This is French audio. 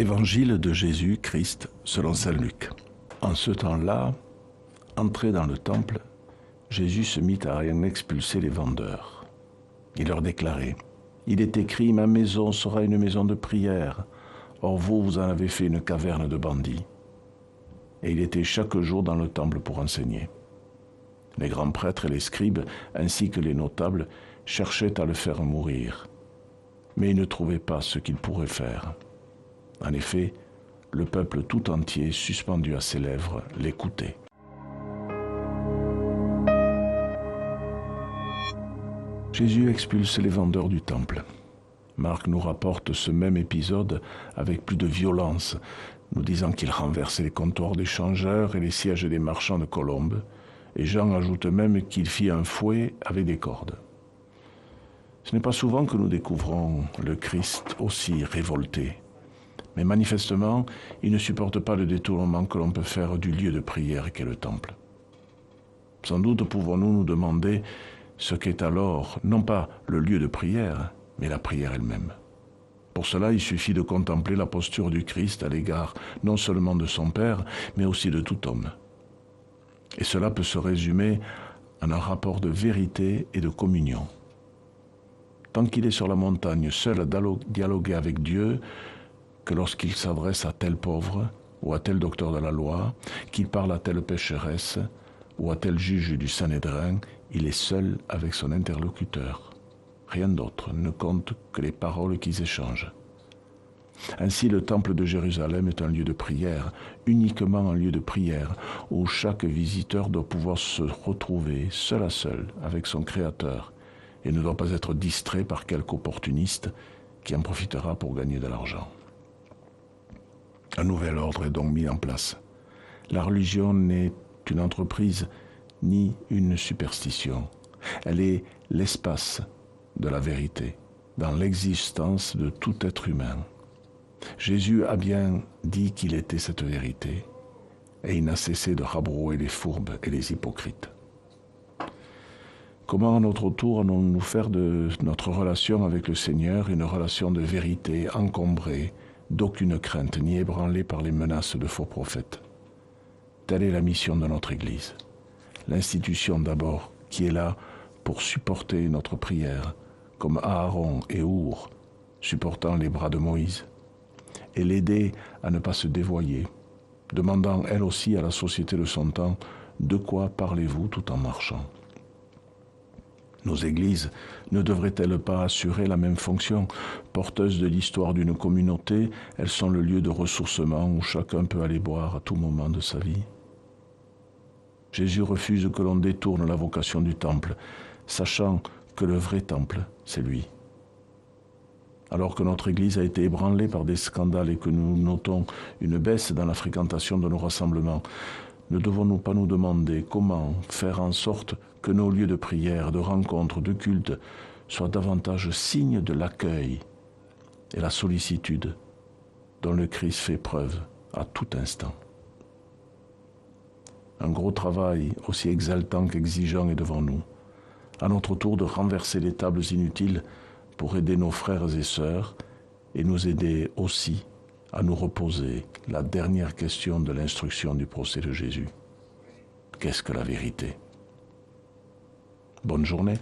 Évangile de Jésus-Christ selon Saint Luc. En ce temps-là, entré dans le temple, Jésus se mit à en expulser les vendeurs. Il leur déclarait, Il est écrit, ma maison sera une maison de prière, or vous, vous en avez fait une caverne de bandits. Et il était chaque jour dans le temple pour enseigner. Les grands prêtres et les scribes, ainsi que les notables, cherchaient à le faire mourir, mais ils ne trouvaient pas ce qu'ils pourraient faire. En effet, le peuple tout entier, suspendu à ses lèvres, l'écoutait. Jésus expulse les vendeurs du temple. Marc nous rapporte ce même épisode avec plus de violence, nous disant qu'il renversait les comptoirs des changeurs et les sièges des marchands de colombes, et Jean ajoute même qu'il fit un fouet avec des cordes. Ce n'est pas souvent que nous découvrons le Christ aussi révolté. Mais manifestement, il ne supporte pas le détournement que l'on peut faire du lieu de prière qu'est le temple. Sans doute pouvons-nous nous demander ce qu'est alors non pas le lieu de prière, mais la prière elle-même. Pour cela, il suffit de contempler la posture du Christ à l'égard non seulement de son Père, mais aussi de tout homme. Et cela peut se résumer en un rapport de vérité et de communion. Tant qu'il est sur la montagne, seul à dialoguer avec Dieu, que lorsqu'il s'adresse à tel pauvre ou à tel docteur de la loi, qu'il parle à telle pécheresse ou à tel juge du Sanhédrin, il est seul avec son interlocuteur. Rien d'autre ne compte que les paroles qu'ils échangent. Ainsi, le temple de Jérusalem est un lieu de prière, uniquement un lieu de prière, où chaque visiteur doit pouvoir se retrouver seul à seul avec son Créateur et ne doit pas être distrait par quelque opportuniste qui en profitera pour gagner de l'argent. Un nouvel ordre est donc mis en place. La religion n'est une entreprise ni une superstition. Elle est l'espace de la vérité dans l'existence de tout être humain. Jésus a bien dit qu'il était cette vérité et il n'a cessé de rabrouer les fourbes et les hypocrites. Comment à notre tour allons-nous faire de notre relation avec le Seigneur une relation de vérité encombrée d'aucune crainte ni ébranlé par les menaces de faux prophètes. Telle est la mission de notre Église. L'institution d'abord, qui est là pour supporter notre prière, comme Aaron et Our, supportant les bras de Moïse, et l'aider à ne pas se dévoyer, demandant elle aussi à la société de son temps de quoi parlez-vous tout en marchant? Nos églises ne devraient-elles pas assurer la même fonction? Porteuses de l'histoire d'une communauté, elles sont le lieu de ressourcement où chacun peut aller boire à tout moment de sa vie. Jésus refuse que l'on détourne la vocation du temple, sachant que le vrai temple, c'est lui. Alors que notre Église a été ébranlée par des scandales et que nous notons une baisse dans la fréquentation de nos rassemblements, ne devons-nous pas nous demander comment faire en sorte que nos lieux de prière, de rencontre, de culte soient davantage signes de l'accueil et la sollicitude dont le Christ fait preuve à tout instant. Un gros travail aussi exaltant qu'exigeant est devant nous. À notre tour de renverser les tables inutiles pour aider nos frères et sœurs et nous aider aussi à nous reposer la dernière question de l'instruction du procès de Jésus. Qu'est-ce que la vérité? Bonne journée.